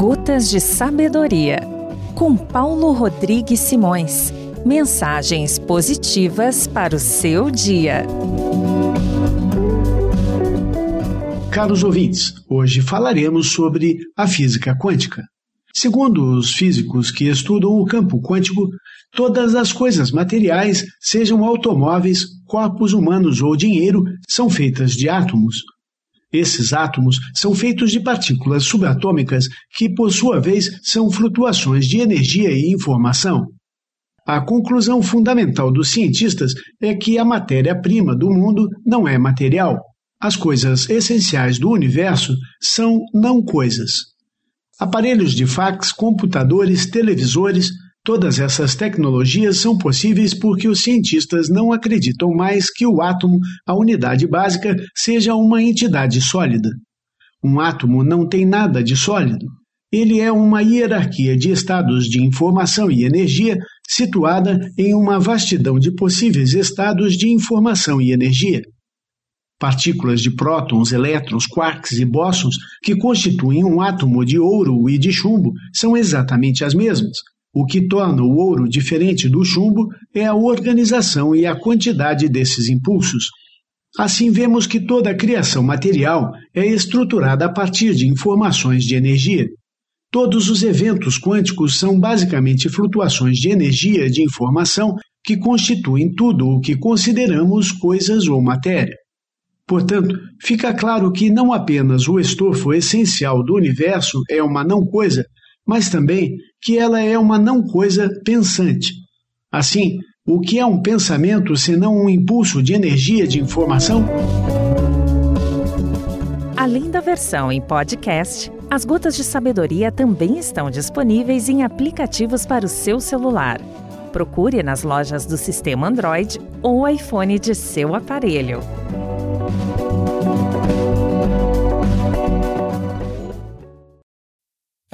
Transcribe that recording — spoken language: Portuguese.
Gotas de Sabedoria, com Paulo Rodrigues Simões. Mensagens positivas para o seu dia. Caros ouvintes, hoje falaremos sobre a física quântica. Segundo os físicos que estudam o campo quântico, todas as coisas materiais, sejam automóveis, corpos humanos ou dinheiro, são feitas de átomos, esses átomos são feitos de partículas subatômicas que, por sua vez, são flutuações de energia e informação. A conclusão fundamental dos cientistas é que a matéria-prima do mundo não é material. As coisas essenciais do universo são não coisas. Aparelhos de fax, computadores, televisores, Todas essas tecnologias são possíveis porque os cientistas não acreditam mais que o átomo, a unidade básica, seja uma entidade sólida. Um átomo não tem nada de sólido. Ele é uma hierarquia de estados de informação e energia situada em uma vastidão de possíveis estados de informação e energia. Partículas de prótons, elétrons, quarks e bósons, que constituem um átomo de ouro e de chumbo, são exatamente as mesmas, o que torna o ouro diferente do chumbo é a organização e a quantidade desses impulsos. Assim, vemos que toda a criação material é estruturada a partir de informações de energia. Todos os eventos quânticos são basicamente flutuações de energia de informação que constituem tudo o que consideramos coisas ou matéria. Portanto, fica claro que não apenas o estofo essencial do universo é uma não coisa, mas também que ela é uma não coisa pensante. Assim, o que é um pensamento senão um impulso de energia de informação? Além da versão em podcast, as Gotas de Sabedoria também estão disponíveis em aplicativos para o seu celular. Procure nas lojas do sistema Android ou iPhone de seu aparelho.